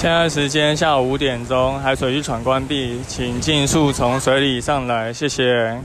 现在时间下午五点钟，海水浴场关闭，请尽速从水里上来，谢谢。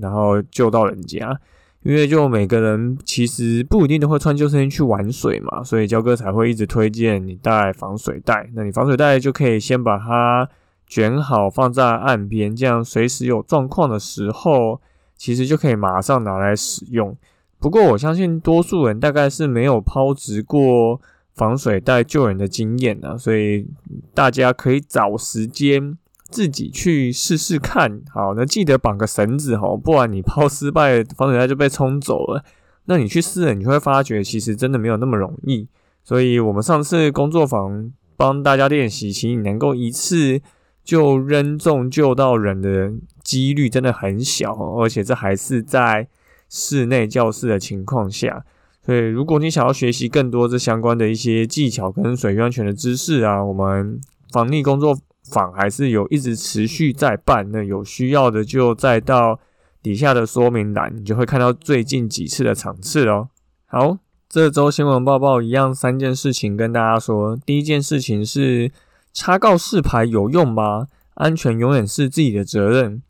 然后救到人家，因为就每个人其实不一定都会穿救生衣去玩水嘛，所以焦哥才会一直推荐你带防水袋。那你防水袋就可以先把它卷好放在岸边，这样随时有状况的时候，其实就可以马上拿来使用。不过我相信多数人大概是没有抛掷过。防水袋救人的经验呢，所以大家可以找时间自己去试试看。好，那记得绑个绳子哈，不然你 抛失败，防水袋就被冲走了。那你去试了，你会发觉其实真的没有那么容易。所以我们上次工作坊帮大家练习，其实你能够一次就扔中救到人的几率真的很小，而且这还是在室内教室的情况下。对，如果你想要学习更多这相关的一些技巧跟水域安全的知识啊，我们防溺工作坊还是有一直持续在办。那有需要的就再到底下的说明栏，你就会看到最近几次的场次哦。好，这周新闻报报一样三件事情跟大家说。第一件事情是插告示牌有用吗？安全永远是自己的责任。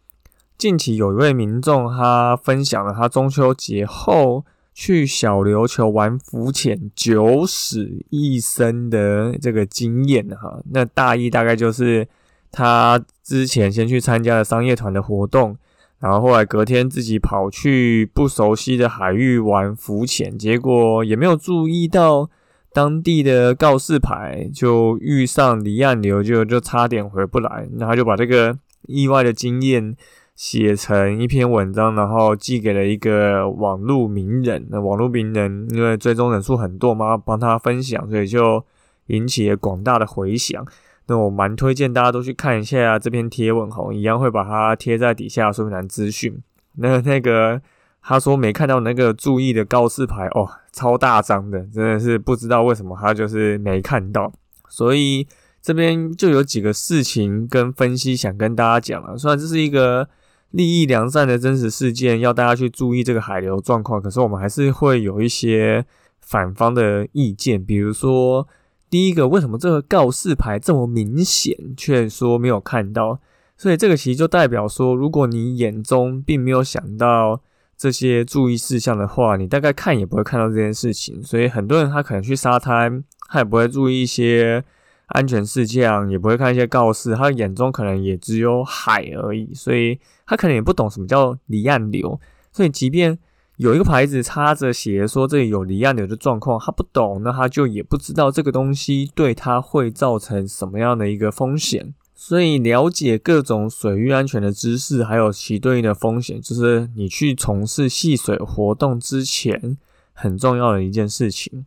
近期有一位民众他分享了他中秋节后。去小琉球玩浮潜九死一生的这个经验哈，那大意大概就是他之前先去参加了商业团的活动，然后后来隔天自己跑去不熟悉的海域玩浮潜，结果也没有注意到当地的告示牌，就遇上离岸流，就就差点回不来，那他就把这个意外的经验。写成一篇文章，然后寄给了一个网络名人。那网络名人因为追踪人数很多嘛，帮他分享，所以就引起了广大的回响。那我蛮推荐大家都去看一下这篇贴文哈，一样会把它贴在底下说明栏资讯。那那个他说没看到那个注意的告示牌哦，超大张的，真的是不知道为什么他就是没看到。所以这边就有几个事情跟分析想跟大家讲了。虽然这是一个。利益良善的真实事件，要大家去注意这个海流状况。可是我们还是会有一些反方的意见，比如说，第一个，为什么这个告示牌这么明显，却说没有看到？所以这个其实就代表说，如果你眼中并没有想到这些注意事项的话，你大概看也不会看到这件事情。所以很多人他可能去沙滩，他也不会注意一些。安全事项也不会看一些告示，他眼中可能也只有海而已，所以他可能也不懂什么叫离岸流。所以即便有一个牌子插着写说这里有离岸流的状况，他不懂，那他就也不知道这个东西对他会造成什么样的一个风险。所以了解各种水域安全的知识，还有其对应的风险，就是你去从事戏水活动之前很重要的一件事情。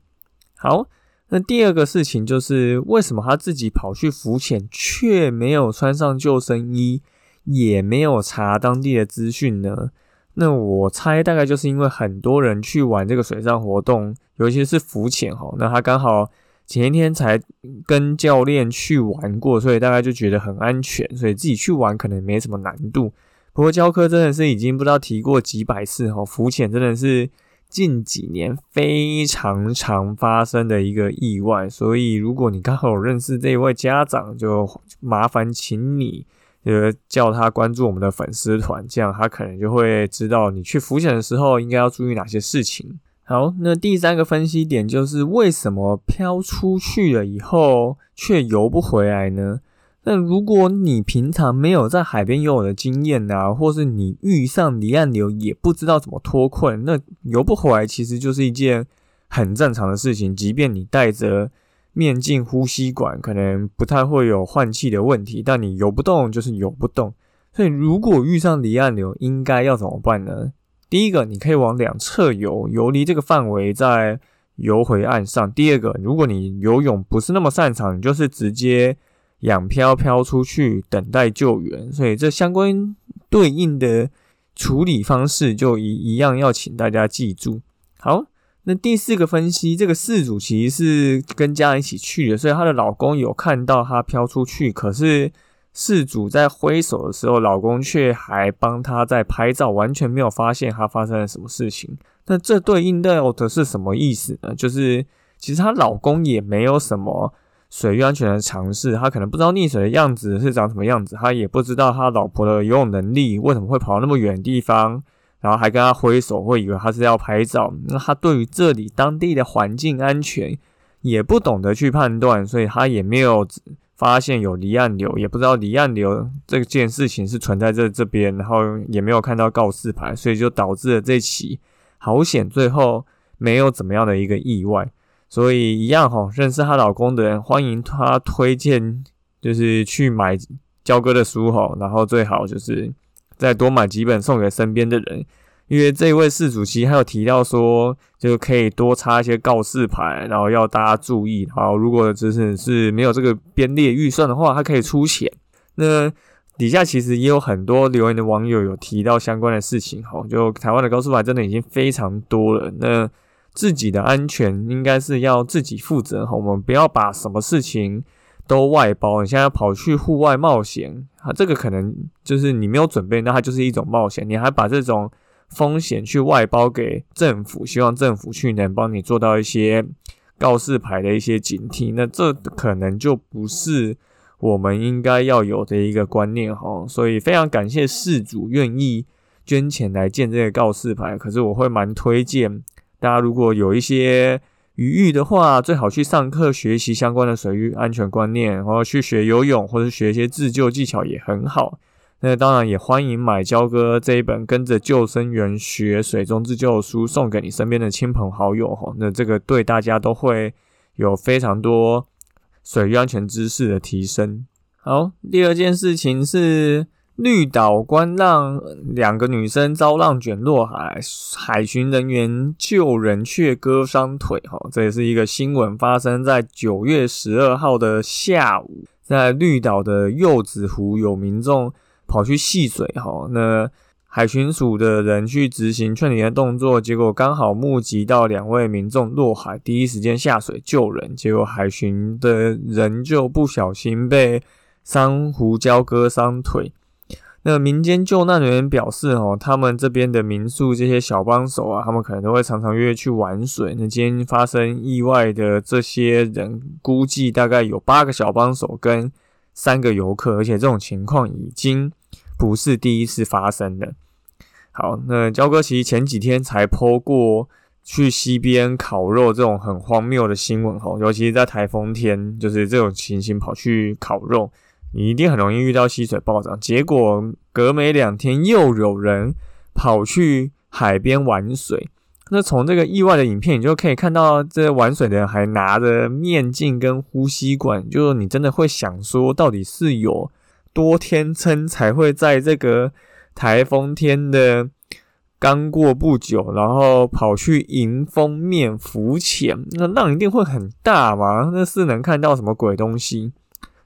好。那第二个事情就是，为什么他自己跑去浮潜，却没有穿上救生衣，也没有查当地的资讯呢？那我猜大概就是因为很多人去玩这个水上活动，尤其是浮潜哈，那他刚好前一天才跟教练去玩过，所以大概就觉得很安全，所以自己去玩可能没什么难度。不过教科真的是已经不知道提过几百次哈，浮潜真的是。近几年非常常发生的一个意外，所以如果你刚好有认识这一位家长，就麻烦请你呃叫他关注我们的粉丝团，这样他可能就会知道你去浮潜的时候应该要注意哪些事情。好，那第三个分析点就是为什么飘出去了以后却游不回来呢？那如果你平常没有在海边游泳的经验啊，或是你遇上离岸流也不知道怎么脱困，那游不回来其实就是一件很正常的事情。即便你带着面镜、呼吸管，可能不太会有换气的问题，但你游不动就是游不动。所以如果遇上离岸流，应该要怎么办呢？第一个，你可以往两侧游，游离这个范围再。游回岸上。第二个，如果你游泳不是那么擅长，你就是直接仰漂漂出去等待救援。所以这相关对应的处理方式就一一样要请大家记住。好，那第四个分析，这个事主其实是跟家人一起去的，所以她的老公有看到她漂出去，可是。事主在挥手的时候，老公却还帮她在拍照，完全没有发现她发生了什么事情。那这对应的是什么意思呢？就是其实她老公也没有什么水域安全的尝试，他可能不知道溺水的样子是长什么样子，他也不知道他老婆的游泳能力为什么会跑到那么远的地方，然后还跟他挥手，会以为他是要拍照。那他对于这里当地的环境安全也不懂得去判断，所以他也没有。发现有离岸流，也不知道离岸流这件事情是存在这这边，然后也没有看到告示牌，所以就导致了这起好险，最后没有怎么样的一个意外。所以一样哈，认识她老公的人，欢迎她推荐，就是去买焦哥的书哈，然后最好就是再多买几本送给身边的人。因为这位事主其实还有提到说，就可以多插一些告示牌，然后要大家注意。好，如果就是是没有这个编列预算的话，他可以出钱。那底下其实也有很多留言的网友有提到相关的事情。哈，就台湾的告示牌真的已经非常多了。那自己的安全应该是要自己负责。哈，我们不要把什么事情都外包。你现在跑去户外冒险，啊，这个可能就是你没有准备，那它就是一种冒险。你还把这种风险去外包给政府，希望政府去能帮你做到一些告示牌的一些警惕，那这可能就不是我们应该要有的一个观念哈。所以非常感谢事主愿意捐钱来建这个告示牌，可是我会蛮推荐大家，如果有一些余裕的话，最好去上课学习相关的水域安全观念，然后去学游泳或者学一些自救技巧也很好。那当然也欢迎买焦哥这一本跟着救生员学水中自救书送给你身边的亲朋好友哈，那这个对大家都会有非常多水域安全知识的提升。好，第二件事情是绿岛观浪两个女生遭浪卷落海，海巡人员救人却割伤腿哈，这也是一个新闻，发生在九月十二号的下午，在绿岛的柚子湖有民众。跑去戏水哈，那海巡署的人去执行劝离的动作，结果刚好目击到两位民众落海，第一时间下水救人，结果海巡的人就不小心被珊瑚礁割伤腿。那民间救难人员表示，哦，他们这边的民宿这些小帮手啊，他们可能都会常常约去玩水。那今天发生意外的这些人，估计大概有八个小帮手跟三个游客，而且这种情况已经。不是第一次发生了。好，那焦哥其实前几天才剖过去溪边烤肉这种很荒谬的新闻哦，尤其是在台风天，就是这种情形跑去烤肉，你一定很容易遇到溪水暴涨。结果隔没两天又有人跑去海边玩水，那从这个意外的影片，你就可以看到这玩水的人还拿着面镜跟呼吸管，就是你真的会想说，到底是有。多天真才会在这个台风天的刚过不久，然后跑去迎风面浮潜，那浪一定会很大嘛？那是能看到什么鬼东西？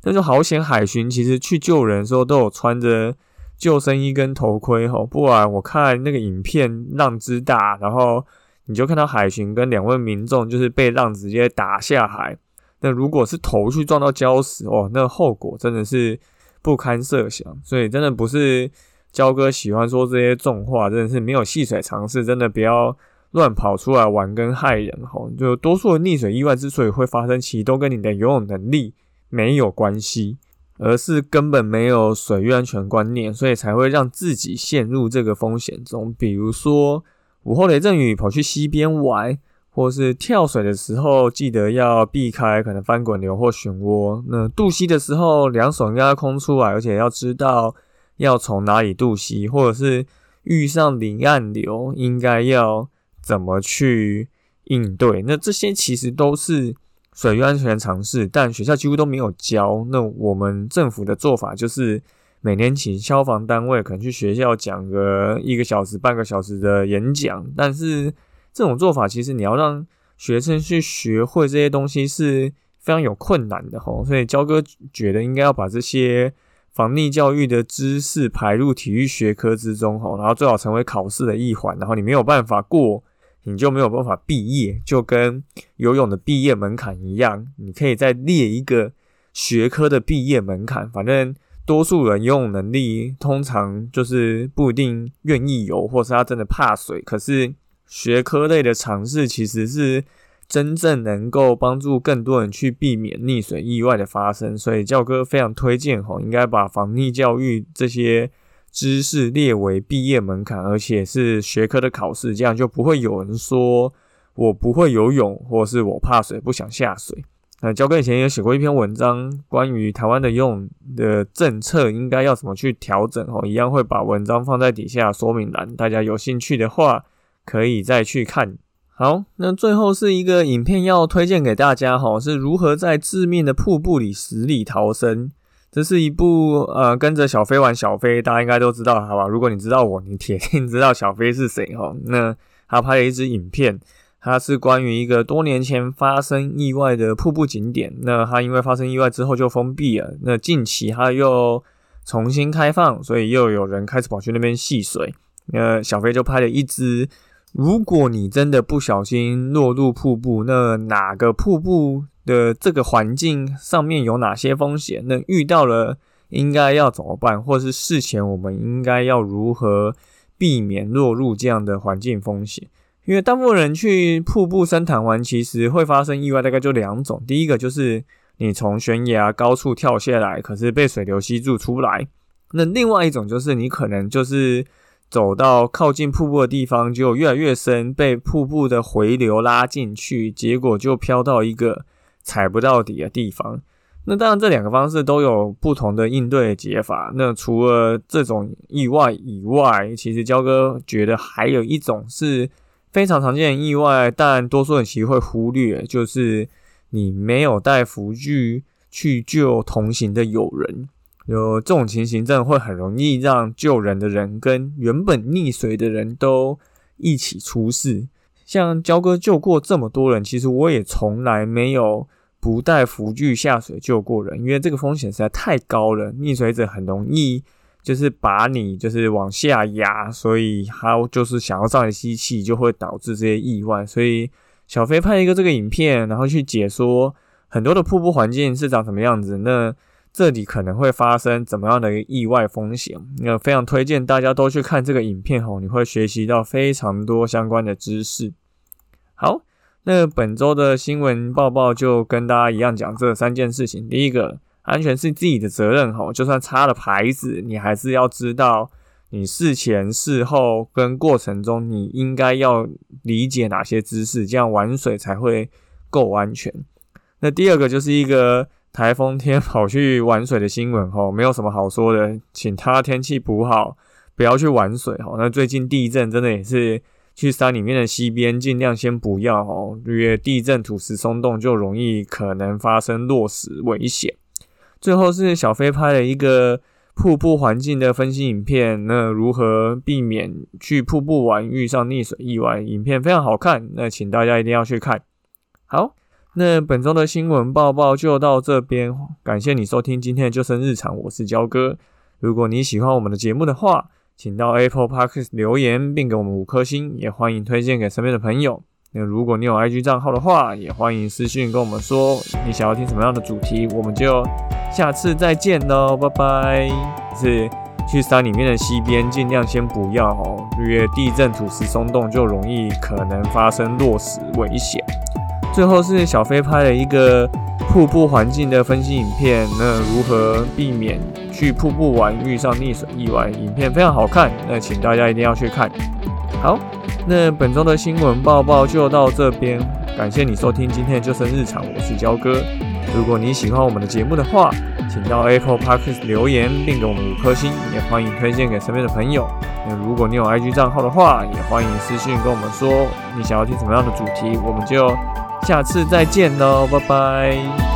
那就好险！海巡其实去救人的时候都有穿着救生衣跟头盔吼，不然我看那个影片浪之大，然后你就看到海巡跟两位民众就是被浪直接打下海。那如果是头去撞到礁石哦，那后果真的是。不堪设想，所以真的不是焦哥喜欢说这些重话，真的是没有戏水尝试，真的不要乱跑出来玩跟害人吼。就多数的溺水意外之所以会发生，其实都跟你的游泳能力没有关系，而是根本没有水域安全观念，所以才会让自己陷入这个风险中。比如说午后雷阵雨跑去溪边玩。或是跳水的时候，记得要避开可能翻滚流或漩涡。那渡溪的时候，两手应该要空出来，而且要知道要从哪里渡溪，或者是遇上离岸流，应该要怎么去应对。那这些其实都是水域安全常识，但学校几乎都没有教。那我们政府的做法就是每年请消防单位可能去学校讲个一个小时、半个小时的演讲，但是。这种做法其实你要让学生去学会这些东西是非常有困难的吼，所以焦哥觉得应该要把这些防溺教育的知识排入体育学科之中吼，然后最好成为考试的一环，然后你没有办法过，你就没有办法毕业，就跟游泳的毕业门槛一样，你可以再列一个学科的毕业门槛，反正。多数人游泳能力通常就是不一定愿意游，或是他真的怕水。可是学科类的尝试其实是真正能够帮助更多人去避免溺水意外的发生。所以教哥非常推荐吼，应该把防溺教育这些知识列为毕业门槛，而且是学科的考试，这样就不会有人说我不会游泳，或是我怕水不想下水。那教哥以前也写过一篇文章，关于台湾的游泳的政策应该要怎么去调整哦，一样会把文章放在底下说明栏，大家有兴趣的话可以再去看。好，那最后是一个影片要推荐给大家哈，是如何在致命的瀑布里死里逃生。这是一部呃跟着小飞玩小飞，大家应该都知道好吧？如果你知道我，你铁定知道小飞是谁哈。那他拍了一支影片。它是关于一个多年前发生意外的瀑布景点，那它因为发生意外之后就封闭了，那近期它又重新开放，所以又有人开始跑去那边戏水。那小飞就拍了一支，如果你真的不小心落入瀑布，那哪个瀑布的这个环境上面有哪些风险？那遇到了应该要怎么办，或是事前我们应该要如何避免落入这样的环境风险？因为大部分人去瀑布深潭玩，其实会发生意外，大概就两种。第一个就是你从悬崖高处跳下来，可是被水流吸住出不来；那另外一种就是你可能就是走到靠近瀑布的地方，就越来越深，被瀑布的回流拉进去，结果就飘到一个踩不到底的地方。那当然，这两个方式都有不同的应对解法。那除了这种意外以外，其实焦哥觉得还有一种是。非常常见的意外，但多数人其实会忽略，就是你没有带浮具去救同行的友人。有这种情形，真的会很容易让救人的人跟原本溺水的人都一起出事。像焦哥救过这么多人，其实我也从来没有不带浮具下水救过人，因为这个风险实在太高了，溺水者很容易。就是把你就是往下压，所以他就是想要上来吸气，就会导致这些意外。所以小飞拍一个这个影片，然后去解说很多的瀑布环境是长什么样子，那这里可能会发生怎么样的一个意外风险？那非常推荐大家都去看这个影片哦，你会学习到非常多相关的知识。好，那本周的新闻报报就跟大家一样讲这三件事情。第一个。安全是自己的责任吼，就算插了牌子，你还是要知道你事前、事后跟过程中，你应该要理解哪些知识，这样玩水才会够安全。那第二个就是一个台风天跑去玩水的新闻吼，没有什么好说的，请他天气补好，不要去玩水吼。那最近地震真的也是去山里面的溪边，尽量先不要吼，因为地震土石松动就容易可能发生落石危险。最后是小飞拍了一个瀑布环境的分析影片，那如何避免去瀑布玩遇上溺水意外？影片非常好看，那请大家一定要去看。好，那本周的新闻报报就到这边，感谢你收听今天的救生日常，我是焦哥。如果你喜欢我们的节目的话，请到 Apple Park 留言并给我们五颗星，也欢迎推荐给身边的朋友。那如果你有 IG 账号的话，也欢迎私信跟我们说你想要听什么样的主题，我们就。下次再见喽，拜拜。是去山里面的溪边，尽量先不要哦，因为地震、土石松动就容易可能发生落石危险。最后是小飞拍了一个瀑布环境的分析影片，那如何避免去瀑布玩遇上溺水意外？影片非常好看，那请大家一定要去看。好，那本周的新闻报报就到这边，感谢你收听今天的救生日常，我是焦哥。如果你喜欢我们的节目的话，请到 Apple Podcast 留言并给我们五颗星，也欢迎推荐给身边的朋友。那如果你有 IG 账号的话，也欢迎私信跟我们说你想要听什么样的主题，我们就下次再见喽，拜拜。